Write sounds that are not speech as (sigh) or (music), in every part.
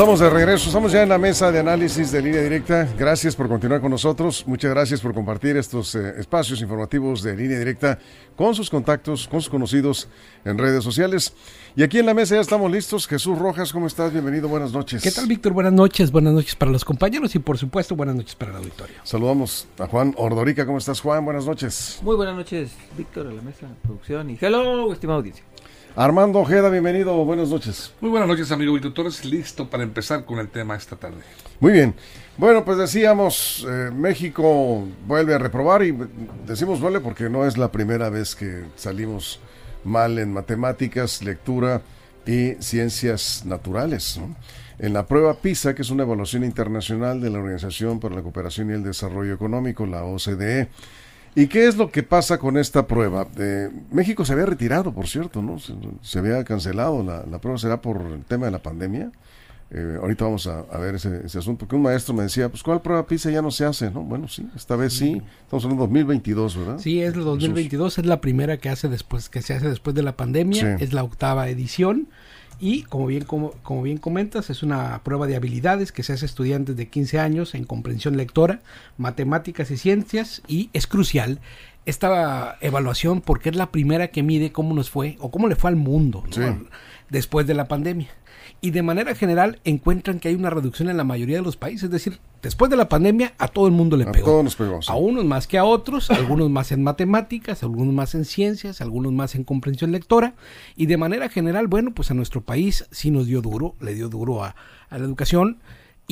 Estamos de regreso, estamos ya en la mesa de análisis de línea directa. Gracias por continuar con nosotros. Muchas gracias por compartir estos eh, espacios informativos de línea directa con sus contactos, con sus conocidos en redes sociales. Y aquí en la mesa ya estamos listos. Jesús Rojas, ¿cómo estás? Bienvenido, buenas noches. ¿Qué tal, Víctor? Buenas noches, buenas noches para los compañeros y por supuesto buenas noches para el auditorio. Saludamos a Juan Ordorica. ¿Cómo estás, Juan? Buenas noches. Muy buenas noches, Víctor, a la mesa, producción y hello, estimada audiencia. Armando Ojeda, bienvenido, buenas noches. Muy buenas noches, amigo Víctor Torres, listo para empezar con el tema esta tarde. Muy bien. Bueno, pues decíamos, eh, México vuelve a reprobar y decimos vuelve porque no es la primera vez que salimos mal en matemáticas, lectura y ciencias naturales. En la prueba PISA, que es una evaluación internacional de la Organización para la Cooperación y el Desarrollo Económico, la OCDE, ¿Y qué es lo que pasa con esta prueba? Eh, México se había retirado, por cierto, ¿no? Se, había cancelado la, prueba, será por el tema de la pandemia. Eh, ahorita vamos a, ver ese, asunto, porque un maestro me decía, pues ¿cuál prueba PISA ya no se hace? ¿no? Bueno, sí, esta vez sí, estamos en 2022, ¿verdad? Sí, es el 2022, es la primera que, hace después, que se hace después de la pandemia, es la octava edición. Y como bien, como, como, bien comentas, es una prueba de habilidades que se hace a estudiantes de 15 años en comprensión lectora, matemáticas y ciencias y es crucial esta evaluación porque es la primera que mide cómo nos fue o cómo le fue al mundo después de la pandemia y de manera general encuentran que hay una reducción en la mayoría de los países. Es decir, después de la pandemia a todo el mundo le pegó. A unos más que a otros, (coughs) algunos más en matemáticas, algunos más en ciencias, algunos más en comprensión lectora. Y de manera general, bueno, pues a nuestro país sí nos dio duro, le dio duro a, a la educación.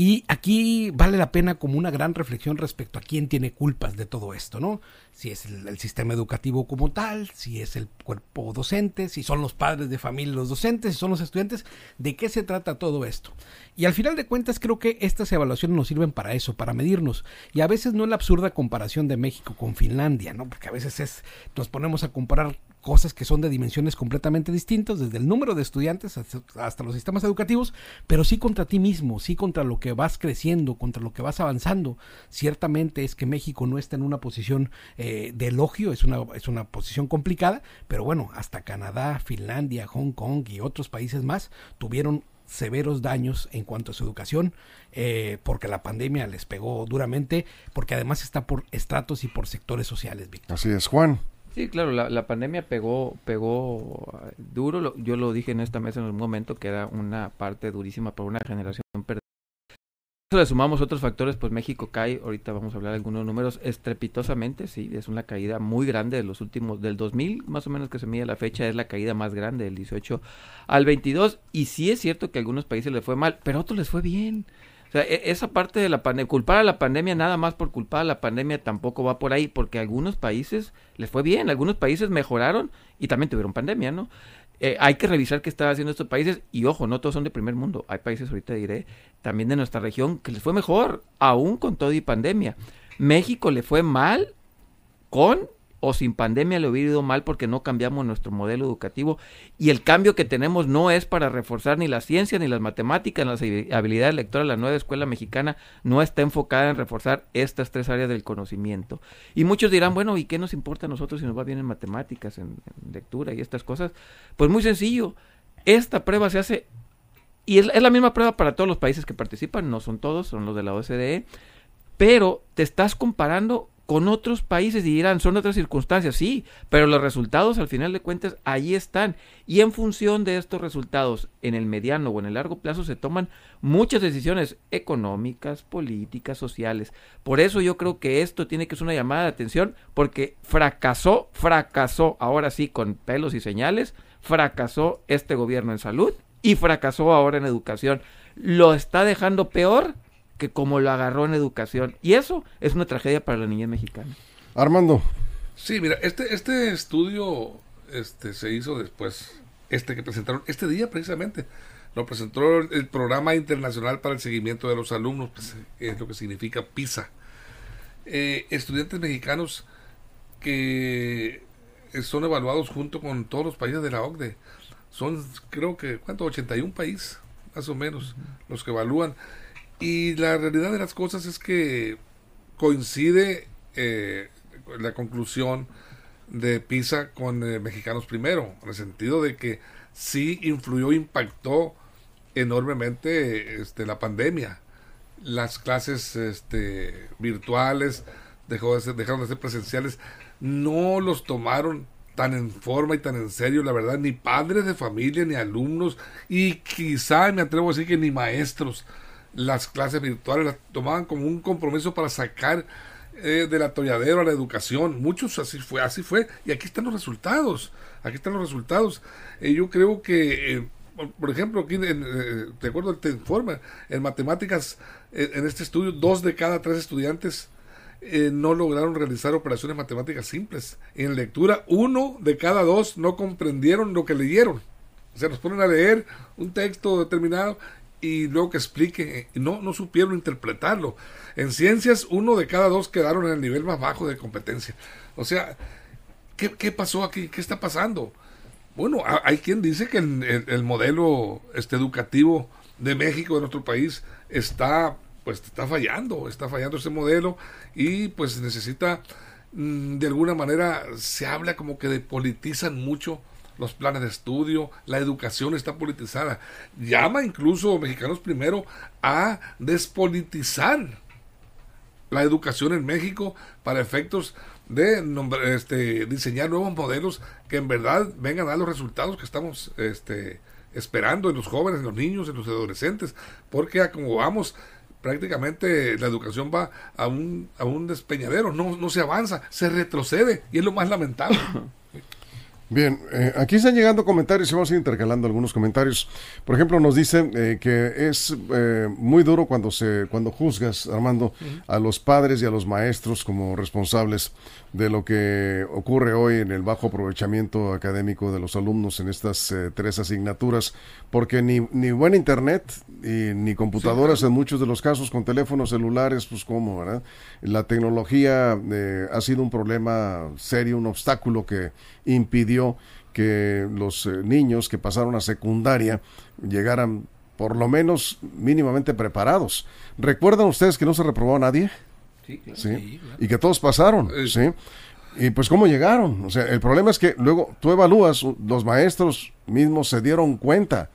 Y aquí vale la pena como una gran reflexión respecto a quién tiene culpas de todo esto, ¿no? Si es el, sistema educativo como tal, si es el cuerpo docente, si son los padres de familia los docentes, si son los estudiantes, ¿de qué se trata todo esto? Y al final de cuentas creo que estas evaluaciones nos sirven para eso, para medirnos. Y a veces no es la absurda comparación de México con Finlandia, ¿no? Porque a veces es, nos ponemos a comparar cosas que son de dimensiones completamente distintas, desde el número de estudiantes hasta, los sistemas educativos, pero sí contra ti mismo, sí contra lo que vas creciendo, contra lo que vas avanzando. Ciertamente es que México no está en una posición eh, de elogio, es una, es una posición complicada, pero bueno, hasta Canadá, Finlandia, Hong Kong y otros países más tuvieron severos daños en cuanto a su educación, eh, porque la pandemia les pegó duramente, porque además está por estratos y por sectores sociales. Así es, Juan. Sí, claro, la, pandemia pegó, pegó uh, duro. yo lo dije en esta mesa en un momento que era una parte durísima para una generación perdida. Le sumamos otros factores, pues México cae, ahorita vamos a hablar de algunos números, estrepitosamente, sí, es una caída muy grande de los últimos, del 2000 más o menos que se mide la fecha, es la caída más grande del 18 al 22, y sí es cierto que a algunos países les fue mal, pero a otros les fue bien. O sea, e, esa parte de la pandemia, culpar a la pandemia nada más por culpar a la pandemia tampoco va por ahí, porque a algunos países les fue bien, algunos países mejoraron y también tuvieron pandemia, ¿no? Eh, hay que revisar qué están haciendo estos países y ojo, no todos son de primer mundo, hay países, ahorita diré, también de nuestra región que les fue mejor, aún con todo y pandemia. México le fue mal con o sin pandemia le hubiera ido mal porque no cambiamos nuestro modelo educativo y el cambio que tenemos no es para reforzar ni la ciencia ni las matemáticas, ni las habilidades lectoras. La nueva escuela mexicana no está enfocada en reforzar estas tres áreas del conocimiento. Y muchos dirán, bueno, ¿y qué nos importa a nosotros si nos va bien en matemáticas, en, lectura y estas cosas? Pues muy sencillo, esta prueba se hace y es, es la misma prueba para todos los países que participan, no son todos, son los de la OCDE, pero te estás comparando con otros países y dirán, son otras circunstancias, sí, pero los resultados al final de cuentas ahí están. Y en función de estos resultados, en el mediano o en el largo plazo se toman muchas decisiones económicas, políticas, sociales. Por eso yo creo que esto tiene que ser una llamada de atención, porque fracasó, fracasó, ahora sí, con pelos y señales, fracasó este gobierno en salud y fracasó ahora en educación. Lo está dejando peor que como lo agarró en educación. Y eso es una tragedia para la niña mexicana. Armando. Sí, mira, este, este estudio este, se hizo después, este que presentaron, este día precisamente, lo presentó el Programa Internacional para el Seguimiento de los Alumnos, pues, es lo que significa PISA. Eh, estudiantes mexicanos que son evaluados junto con todos los países de la OCDE. Son, creo que, ¿cuánto? 81 países, más o menos, los que evalúan. Y la realidad de las cosas es que coincide eh, la conclusión de PISA con eh, Mexicanos Primero, en el sentido de que sí influyó, impactó enormemente este, la pandemia. Las clases este, virtuales dejó de ser, dejaron de ser presenciales, no los tomaron tan en forma y tan en serio, la verdad, ni padres de familia, ni alumnos, y quizá me atrevo a decir que ni maestros. Las clases virtuales las tomaban como un compromiso para sacar eh, del atolladero a la educación. Muchos así fue, así fue, y aquí están los resultados. Aquí están los resultados. Eh, yo creo que, eh, por ejemplo, aquí, en, de acuerdo al te en matemáticas, en este estudio, dos de cada tres estudiantes eh, no lograron realizar operaciones matemáticas simples. En lectura, uno de cada dos no comprendieron lo que leyeron. O sea, nos ponen a leer un texto determinado y luego que explique, eh, no, no supieron interpretarlo. En ciencias, uno de cada dos quedaron en el nivel más bajo de competencia. O sea, ¿qué, qué pasó aquí? ¿Qué está pasando? Bueno, hay quien dice que el, el modelo este, educativo de México, de nuestro país, está pues está fallando, está fallando ese modelo y pues necesita mm, de alguna manera se habla como que depolitizan mucho los planes de estudio, la educación está politizada. Llama incluso Mexicanos Primero a despolitizar la educación en México para efectos de este, diseñar nuevos modelos que en verdad vengan a dar los resultados que estamos este, esperando en los jóvenes, en los niños, en los adolescentes, porque como vamos prácticamente la educación va a un, a un despeñadero, no, no se avanza, se retrocede y es lo más lamentable. (laughs) Bien, eh, aquí están llegando comentarios y vamos a ir intercalando algunos comentarios. Por ejemplo, nos dicen eh, que es eh, muy duro cuando se cuando juzgas, Armando, a los padres y a los maestros como responsables de lo que ocurre hoy en el bajo aprovechamiento académico de los alumnos en estas tres asignaturas, porque ni, ni buen internet y, ni computadoras en muchos de los casos con teléfonos celulares, pues cómo, ¿verdad? La tecnología ha sido un problema serio, un obstáculo que impidió que los eh, niños que pasaron a secundaria llegaran por lo menos mínimamente preparados. ¿Recuerdan ustedes que no se reprobó a nadie? Sí, ¿Sí? Y que todos pasaron, ¿sí? Y pues cómo llegaron. O sea, el problema es que luego tú evalúas, los maestros mismos se dieron cuenta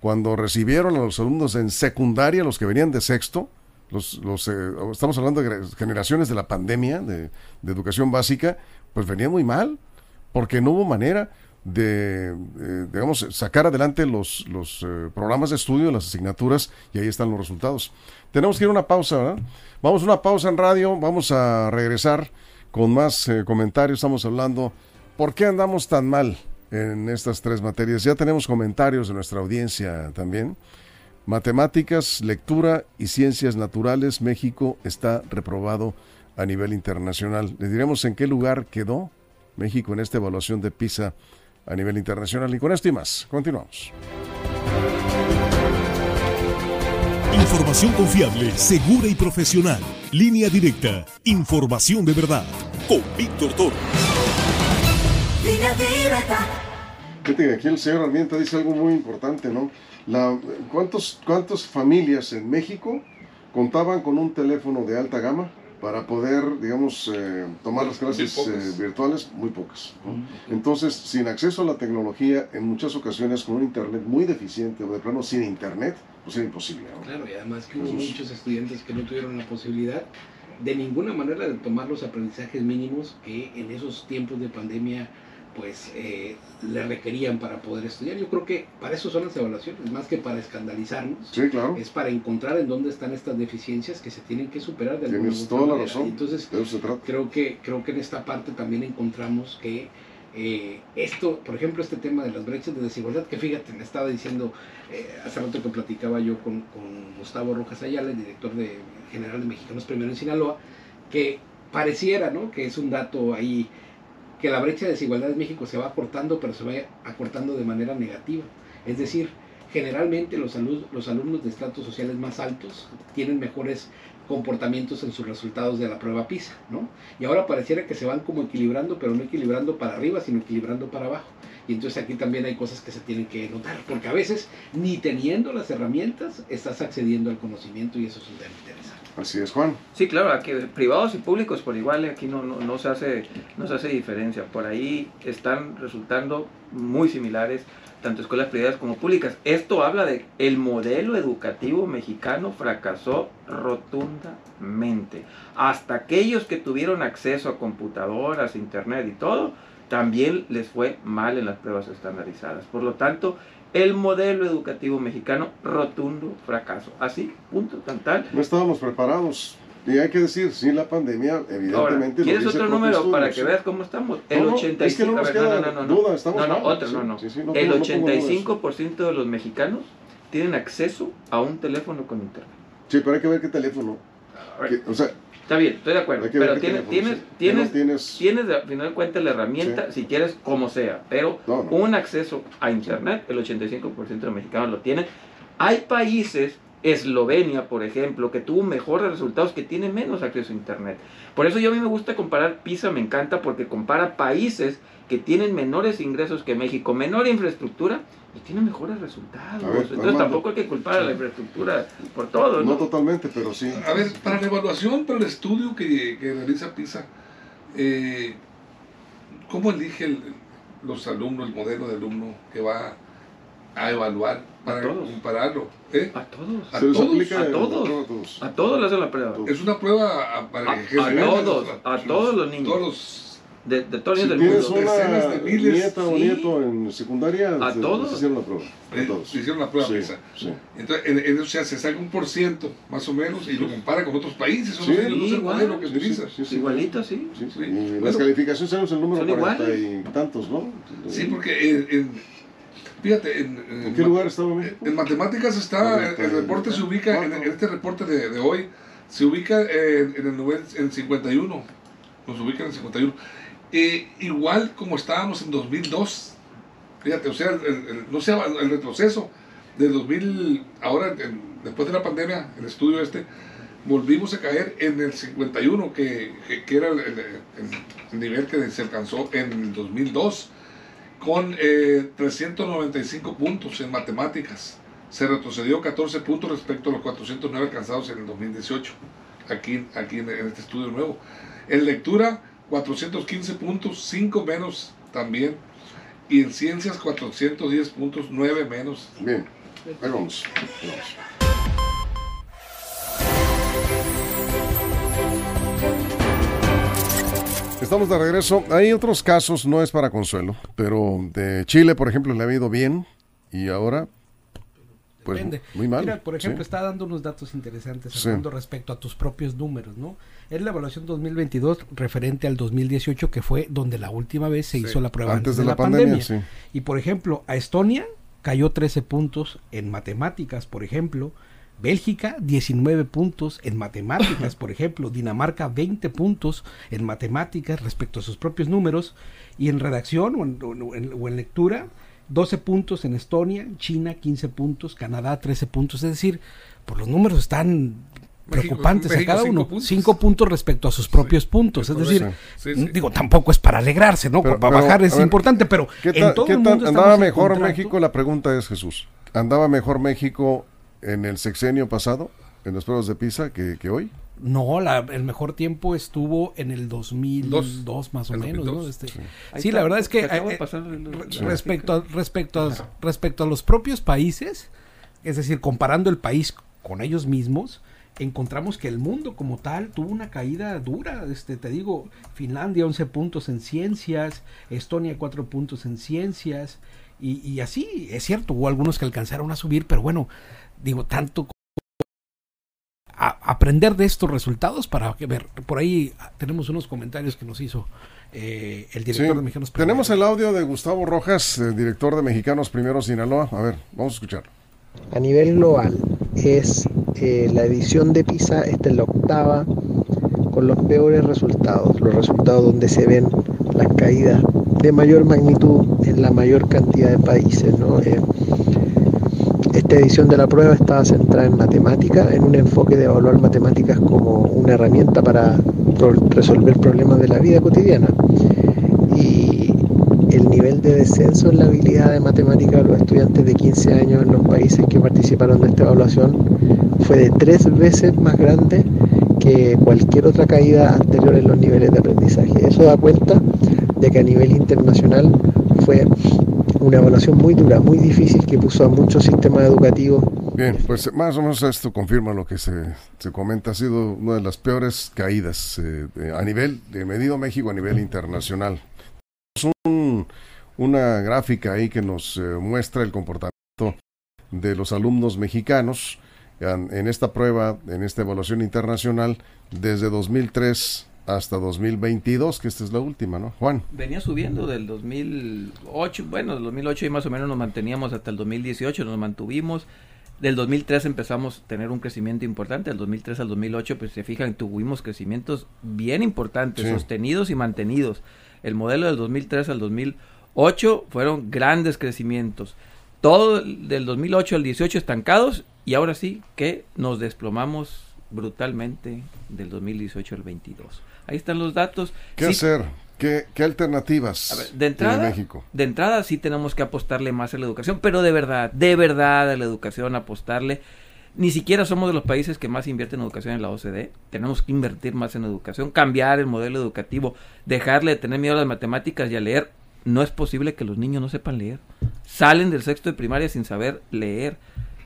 cuando recibieron a los alumnos en secundaria, los que venían de sexto, los, los eh, estamos hablando de generaciones de la pandemia, de, de educación básica, pues venían muy mal porque no hubo manera de, eh, digamos, sacar adelante los, los eh, programas de estudio, las asignaturas, y ahí están los resultados. Tenemos que ir a una pausa, ¿verdad? Vamos a una pausa en radio, vamos a regresar con más eh, comentarios. Estamos hablando, ¿por qué andamos tan mal en estas tres materias? Ya tenemos comentarios de nuestra audiencia también. Matemáticas, lectura y ciencias naturales, México está reprobado a nivel internacional. Le diremos en qué lugar quedó México en esta evaluación de PISA a nivel internacional. Y con esto y más, continuamos. Información confiable, segura y profesional. Línea directa. Información de verdad. Con Víctor Toro. Línea directa. Fíjate aquí el señor Armienta dice algo muy importante, ¿no? La, ¿cuántos, ¿Cuántas familias en México contaban con un teléfono de alta gama? Para poder, digamos, eh, tomar las clases eh, virtuales, muy pocas. Entonces, sin acceso a la tecnología, en muchas ocasiones con un Internet muy deficiente o de plano sin Internet, pues era imposible. Claro, y además que hubo muchos estudiantes que no tuvieron la posibilidad de ninguna manera de tomar los aprendizajes mínimos que en esos tiempos de pandemia pues eh, le requerían para poder estudiar. Yo creo que para eso son las evaluaciones, más que para escandalizarnos. Sí, claro. Es para encontrar en dónde están estas deficiencias que se tienen que superar de alguna Tienes toda la razón. Entonces, creo que creo que en esta parte también encontramos que eh, esto, por ejemplo, este tema de las brechas de desigualdad, que fíjate, me estaba diciendo eh, hace rato que platicaba yo con, con Gustavo Rojas Ayala, el director de, general de Mexicanos Primero en Sinaloa, que pareciera, ¿no? Que es un dato ahí que la brecha de desigualdad en México se va acortando, pero se va acortando de manera negativa. Es decir, generalmente los, los alumnos de estratos sociales más altos tienen mejores comportamientos en sus resultados de la prueba PISA, ¿no? Y ahora pareciera que se van como equilibrando, pero no equilibrando para arriba, sino equilibrando para abajo. Y entonces aquí también hay cosas que se tienen que notar, porque a veces ni teniendo las herramientas estás accediendo al conocimiento y eso es un tema interesante. Así es, Juan. Sí, claro, aquí privados y públicos por igual, aquí no, no, no, se hace, no se hace diferencia. Por ahí están resultando muy similares tanto escuelas privadas como públicas. Esto habla de el modelo educativo mexicano fracasó rotundamente. Hasta aquellos que tuvieron acceso a computadoras, internet y todo, también les fue mal en las pruebas estandarizadas. Por lo tanto, el modelo educativo mexicano, rotundo fracaso. Así, punto, tan tal. No estábamos preparados. Y hay que decir, sin la pandemia, evidentemente. ¿Quieres otro número para que veas cómo estamos? El no, 85%. No, es que no, no, no, no, no, no, otro, no, no. el 85% de los mexicanos tienen acceso a un teléfono con internet. Sí, pero hay que ver qué teléfono. o sea, Está bien, estoy de acuerdo. Pero tienes, tienes, tienes, tienes, tienes, al final de cuentas la herramienta, si quieres, como sea. Pero un acceso a Internet, el 85% de mexicanos lo tienen. Hay países, Eslovenia, por ejemplo, que tuvo mejores resultados, que tiene menos acceso a Internet. Por eso yo a mí me gusta comparar PISA, me encanta, porque compara países que tienen menores ingresos que México, menor infraestructura y tienen mejores resultados. Entonces tampoco hay que culpar a la infraestructura por todo. No, totalmente, pero sí. A ver, para la evaluación, para el estudio que, que realiza PISA, eh, ¿cómo elige los alumnos, el modelo de alumno que va a evaluar para compararlo? ¿Eh? A todos. A todos. A todos. A todos le hacen la prueba. Es una prueba para a, todos, a todos los niños. Todos de, de todos si del mundo. una de miles, nieta o nieto en secundaria, a se, todos se hicieron la prueba. A eh, todos. Se hicieron la prueba sí, Sí. Entonces, en, en, o sea, se saca un por ciento, más o menos, y lo compara con otros países. Sí, no, igual, que. Igualito, sí. bueno, las calificaciones sabemos el número de cuarenta y tantos, ¿no? Sí, porque en, en fíjate, en, en, qué lugar estaba México? En matemáticas está, el, reporte se ubica, en, este reporte de, de hoy, se ubica en, el nivel en 51. Nos ubica en 51 eh, igual como estábamos en 2002. Fíjate, o sea, el, no sea el retroceso de 2000, ahora después de la pandemia, el estudio este, volvimos a caer en el 51, que, que, era el, nivel que se alcanzó en el 2002, con 395 eh, puntos en matemáticas. Se retrocedió 14 puntos respecto a los 409 alcanzados en el 2018, aquí, aquí en este estudio nuevo. En lectura, 415 puntos, 5 menos también. Y en ciencias 410 puntos, 9 menos. Bien, vamos. Estamos de regreso. Hay otros casos, no es para consuelo, pero de Chile, por ejemplo, le ha ido bien y ahora pues, muy mal. Mira, por ejemplo, está dando unos datos interesantes respecto a tus propios números, ¿no? Es la evaluación 2022 referente al 2018, que fue donde la última vez se hizo la prueba antes, de, la, pandemia. Y por ejemplo, a Estonia cayó 13 puntos en matemáticas, por ejemplo. Bélgica 19 puntos en matemáticas, por ejemplo, Dinamarca 20 puntos en matemáticas respecto a sus propios números. Y en redacción o en lectura 12 puntos en Estonia, China 15 puntos, Canadá 13 puntos, es decir, por los números están preocupantes a cada uno, 5 puntos. respecto a sus propios puntos, es decir, digo, tampoco es para alegrarse, ¿no? para bajar es importante, pero en todo el mundo andaba mejor México, la pregunta es Jesús, ¿andaba mejor México en el sexenio pasado, en los pruebas de PISA, que, que hoy? No, la, el mejor tiempo estuvo en el 2002 más o menos, ¿no? Este, sí, la verdad es que eh, respecto a, respecto a, respecto a los propios países, es decir, comparando el país con ellos mismos, encontramos que el mundo como tal tuvo una caída dura. Este, te digo, Finlandia 11 puntos en ciencias, Estonia 4 puntos en ciencias, y, y así, es cierto, hubo algunos que alcanzaron a subir, pero bueno, digo, tanto aprender de estos resultados para ver. Por ahí tenemos unos comentarios que nos hizo eh, el director de Mexicanos Primeros. Tenemos el audio de Gustavo Rojas, el director de Mexicanos Primeros Sinaloa. A ver, vamos a escucharlo. A nivel global, es eh, la edición de PISA, esta es la octava, con los peores resultados, los resultados donde se ven las caídas de mayor magnitud en la mayor cantidad de países. Eh, esta edición de la prueba estaba centrada en matemática, en un enfoque de evaluar matemáticas como una herramienta para resolver problemas de la vida cotidiana. Y el nivel de descenso en la habilidad de matemática de los estudiantes de 15 años en los países que participaron de esta evaluación fue de tres veces más grande que cualquier otra caída anterior en los niveles de aprendizaje. Eso da cuenta de que a nivel internacional fue una evaluación muy dura, muy difícil que puso a muchos sistemas educativos. Bien, pues más o menos esto confirma lo que se, se comenta. Ha sido una de las peores caídas eh, a nivel de medido México a nivel internacional. Un, una gráfica ahí que nos eh, muestra el comportamiento de los alumnos mexicanos en esta prueba, en esta evaluación internacional, desde 2003 hasta 2022, que esta es la última, ¿no? Juan. Venía subiendo del 2008, bueno, del 2008 y más o menos nos manteníamos hasta el 2018, nos mantuvimos. Del 2003 empezamos a tener un crecimiento importante, del 2003 al 2008, pues se fijan, tuvimos crecimientos bien importantes, sostenidos y mantenidos. El modelo del 2003 al 2008 fueron grandes crecimientos. Todo del 2008 al 18 estancados y ahora sí que nos desplomamos brutalmente del 2018 al 22. Ahí están los datos. ¿Qué hacer? ¿Qué, alternativas de entrada, México? De entrada sí tenemos que apostarle más a la educación, pero de verdad, de verdad a la educación apostarle. Ni siquiera somos de los países que más invierten en educación en la OCDE. Tenemos que invertir más en educación, cambiar el modelo educativo, dejarle de tener miedo a las matemáticas y a leer. No es posible que los niños no sepan leer. Salen del sexto de primaria sin saber leer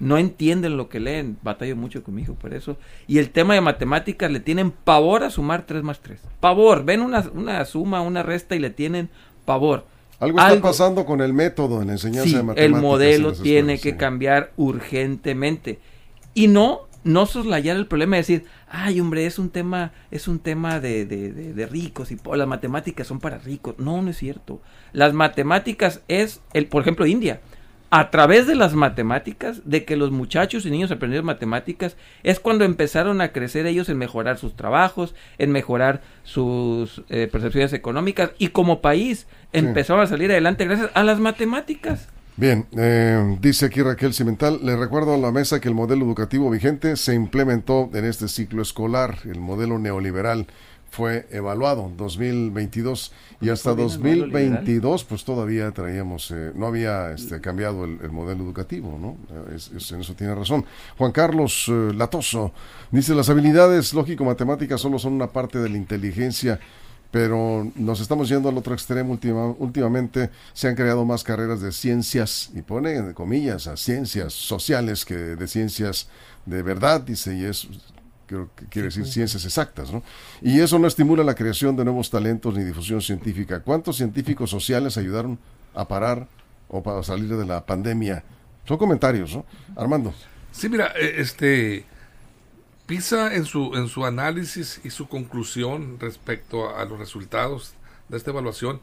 no entienden lo que leen, batallo mucho con mi hijo por eso. Y el tema de matemáticas le tienen pavor a sumar 3 más 3. Pavor, ven una, una suma, una resta y le tienen pavor. Algo está pasando con el método en la enseñanza de matemáticas. El modelo tiene que cambiar urgentemente. Y no, no soslayar el problema y decir, ay hombre, es un tema, es un tema de, de, de ricos y las matemáticas son para ricos. No, no es cierto. Las matemáticas es el, por ejemplo, India a través de las matemáticas, de que los muchachos y niños aprendieron matemáticas, es cuando empezaron a crecer ellos en mejorar sus trabajos, en mejorar sus eh, percepciones económicas y como país empezaron a salir adelante gracias a las matemáticas. Bien, eh, dice aquí Raquel Cimental, le recuerdo a la mesa que el modelo educativo vigente se implementó en este ciclo escolar, el modelo neoliberal fue evaluado 2022 y hasta 2022 pues todavía traíamos eh, no había este, cambiado el, modelo educativo no en eso tiene razón. Juan Carlos eh, Latoso dice las habilidades lógico matemáticas solo son una parte de la inteligencia pero nos estamos yendo al otro extremo últimamente. Se han creado más carreras de ciencias y pone comillas a ciencias sociales que de ciencias de verdad dice y es creo que quiere decir ciencias exactas, ¿no? Y eso no estimula la creación de nuevos talentos ni difusión científica. ¿Cuántos científicos sociales ayudaron a parar o para salir de la pandemia? Son comentarios, ¿no? Armando. Sí, mira, eh, este PISA en su en su análisis y su conclusión respecto a, los resultados de esta evaluación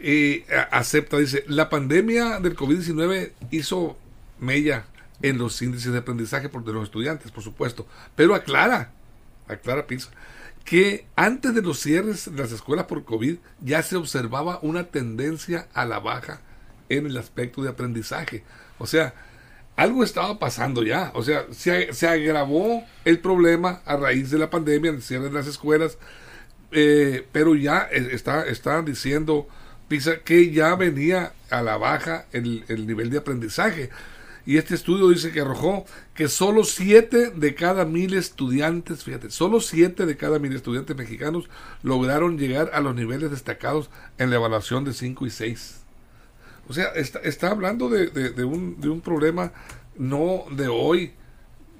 eh, acepta, dice, la pandemia del COVID-19 hizo mella en los índices de aprendizaje de los estudiantes, por supuesto. Pero aclara, aclara Pisa, que antes de los cierres de las escuelas por COVID ya se observaba una tendencia a la baja en el aspecto de aprendizaje. O sea, algo estaba pasando ya. O sea, se, agravó el problema a raíz de la pandemia, el cierre de las escuelas, eh, pero ya está, estaban diciendo Pisa que ya venía a la baja el, el nivel de aprendizaje. Y este estudio dice que arrojó que solo 7 de cada mil estudiantes, fíjate, solo 7 de cada mil estudiantes mexicanos lograron llegar a los niveles destacados en la evaluación de 5 y 6. O sea, está, está hablando de, un, problema no de hoy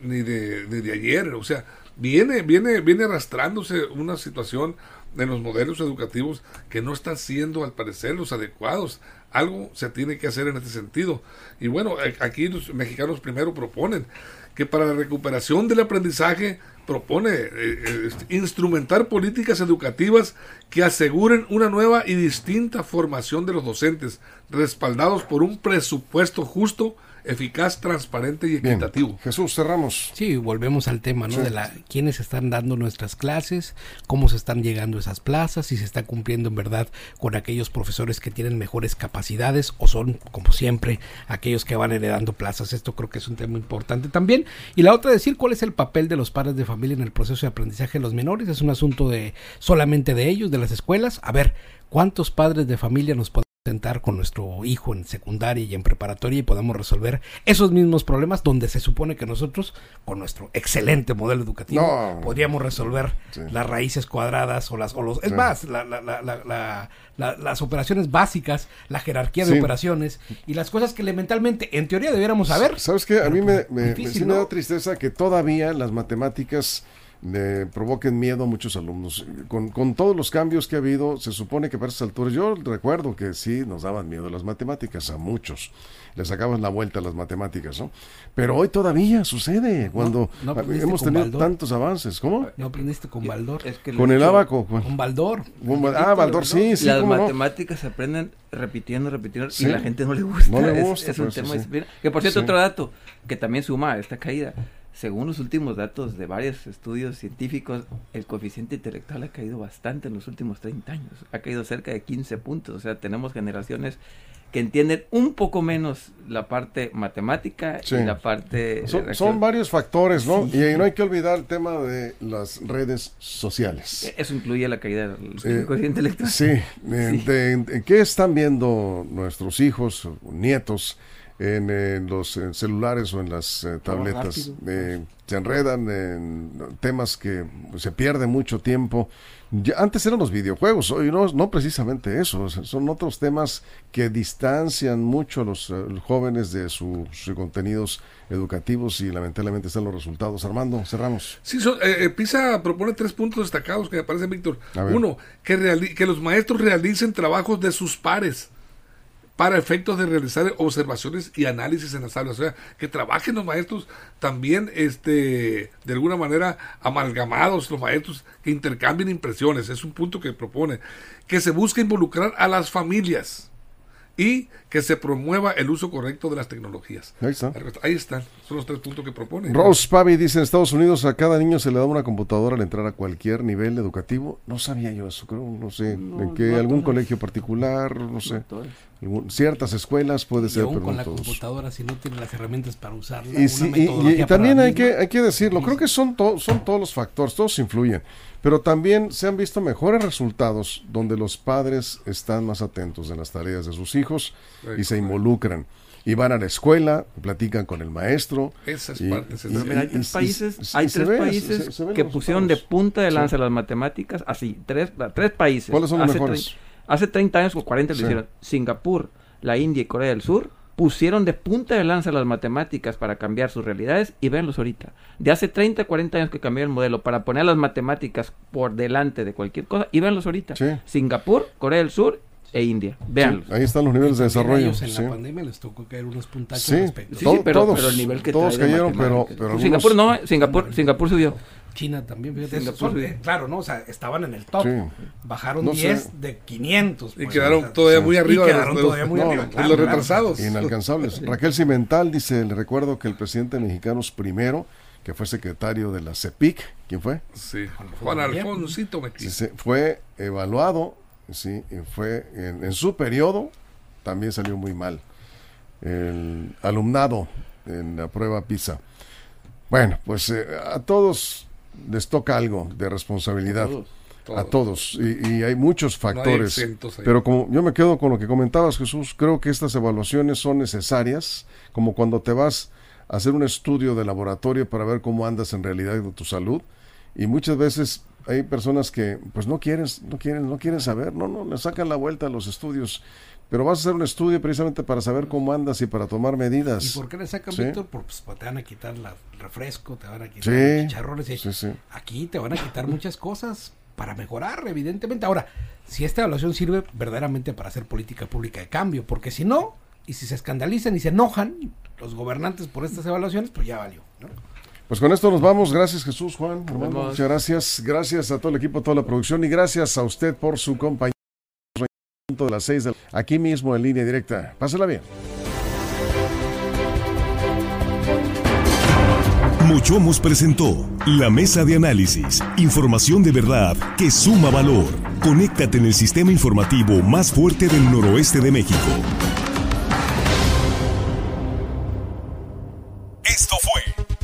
ni de, de, ayer. O sea, viene, viene, viene arrastrándose una situación de los modelos educativos que no están siendo, al parecer, los adecuados algo se tiene que hacer en este sentido. Y bueno, aquí los mexicanos primero proponen que para la recuperación del aprendizaje propone eh, eh, este, instrumentar políticas educativas que aseguren una nueva y distinta formación de los docentes, respaldados por un presupuesto justo eficaz, transparente y equitativo. Jesús, cerramos. Sí, volvemos al tema, ¿no? De la quiénes están dando nuestras clases, cómo se están llegando a esas plazas, si se está cumpliendo en verdad con aquellos profesores que tienen mejores capacidades o son, como siempre, aquellos que van heredando plazas. Esto creo que es un tema importante también. Y la otra, decir cuál es el papel de los padres de familia en el proceso de aprendizaje de los menores. Es un asunto de solamente de ellos, de las escuelas. A ver, ¿cuántos padres de familia nos podemos con nuestro hijo en secundaria y en preparatoria y podamos resolver esos mismos problemas donde se supone que nosotros, con nuestro excelente modelo educativo, podríamos resolver las raíces cuadradas o las o los es más, la, la, la, las operaciones básicas, la jerarquía de operaciones y las cosas que elementalmente en teoría debiéramos saber. ¿Sabes qué? A mí me, me, me da tristeza que todavía las matemáticas le provoquen miedo a muchos alumnos. Con, con, todos los cambios que ha habido, se supone que para esas alturas, yo recuerdo que sí nos daban miedo las matemáticas, a muchos. Les sacaban la vuelta a las matemáticas, ¿no? Pero hoy todavía sucede, cuando hemos tenido tantos avances. ¿Cómo? No aprendiste con Baldor. con el abaco. Con Baldor. ah, Baldor, sí, sí. Las matemáticas se aprenden repitiendo, repitiendo, y la gente no le gusta. No le gusta. (laughs) Es, un tema Que por cierto, otro dato que también suma a esta caída según los últimos datos de varios estudios científicos, el coeficiente intelectual ha caído bastante en los últimos 30 años. Ha caído cerca de 15 puntos. O sea, tenemos generaciones que entienden un poco menos la parte matemática y la parte... Son, varios factores, ¿no? Y no hay que olvidar el tema de las redes sociales. E-, eso incluye la caída del eh, coeficiente intelectual. Sí. (laughs) sí. ¿Qué están viendo nuestros hijos, nietos? En, los celulares o en las eh, tabletas. Eh, se enredan en temas que se pierde mucho tiempo. antes eran los videojuegos, hoy no, no precisamente eso, son otros temas que distancian mucho a los, jóvenes de sus contenidos educativos y lamentablemente están los resultados. Armando, cerramos. Sí, eh, PISA propone tres puntos destacados que me parece, Víctor. Uno, que, que los maestros realicen trabajos de sus pares para efectos de realizar observaciones y análisis en las aulas. O sea, que trabajen los maestros también, este, de alguna manera, amalgamados, los maestros que intercambien impresiones. Es un punto que propone. Que se busque involucrar a las familias y que se promueva el uso correcto de las tecnologías. Ahí está. Ahí están, son los tres puntos que propone. Rose Pavi dice, en Estados Unidos a cada niño se le da una computadora al entrar a cualquier nivel educativo. No sabía yo eso, creo, no sé, en que algún colegio particular, no sé. Ciertas escuelas puede ser, pero con la computadora si no tiene las herramientas para usarla. Y, también hay que, hay que decirlo, creo que son, son todos los factores, todos influyen. Pero también se han visto mejores resultados donde los padres están más atentos en las tareas de sus hijos y se involucran. Y van a la escuela, platican con el maestro. Esas partes. hay tres países, hay tres países que pusieron de punta de lanza las matemáticas, así, tres, tres países. ¿Cuáles son los mejores? Hace 30 años o 40 lo hicieron. Singapur, la India y Corea del Sur pusieron de punta de lanza las matemáticas para cambiar sus realidades y véanlos ahorita. De hace 30, 40 años que cambió el modelo para poner las matemáticas por delante de cualquier cosa y véanlos ahorita. Singapur, Corea del Sur e India. Véanlos. ahí están los niveles de desarrollo. en la pandemia les tocó caer unos puntachos sí, respecto. Sí, pero, todos, pero, el nivel que todos cayeron, pero, pero Singapur no, Singapur, Singapur subió. China también, fíjate. claro, ¿no? O sea, estaban en el top. Bajaron 10 de 500. y pues, quedaron todavía muy arriba. Y quedaron todavía muy arriba. los retrasados. Inalcanzables. Raquel Cimental dice, le recuerdo que el presidente mexicano primero, que fue secretario de la CEPIC, ¿quién fue? Sí, Juan Alfonsito Fue evaluado, sí, y fue en, en su periodo, también salió muy mal. El alumnado en la prueba PISA. Bueno, pues eh, a todos les toca algo de responsabilidad. A todos. Y, hay muchos factores. pero como yo me quedo con lo que comentabas, Jesús, creo que estas evaluaciones son necesarias, como cuando te vas a hacer un estudio de laboratorio para ver cómo andas en realidad de tu salud. Y muchas veces hay personas que pues no quieren, no quieren, no quieren saber, no, no, le sacan la vuelta a los estudios pero vas a hacer un estudio precisamente para saber cómo andas y para tomar medidas. ¿Y por qué le sacan, Víctor? Pues, pues, te van a quitar el refresco, te van a quitar los chicharrones. aquí te van a quitar muchas cosas para mejorar, evidentemente. Ahora, si esta evaluación sirve verdaderamente para hacer política pública de cambio, porque si no, y si se escandalizan y se enojan los gobernantes por estas evaluaciones, pues ya valió. Pues con esto nos vamos. Gracias Jesús, Juan. muchas gracias. Gracias a todo el equipo, a toda la producción y gracias a usted por su compañía de las 6 de la... aquí mismo en línea directa. Pásala bien. Muchomos presentó la mesa de análisis, información de verdad que suma valor. Conéctate en el sistema informativo más fuerte del noroeste de México.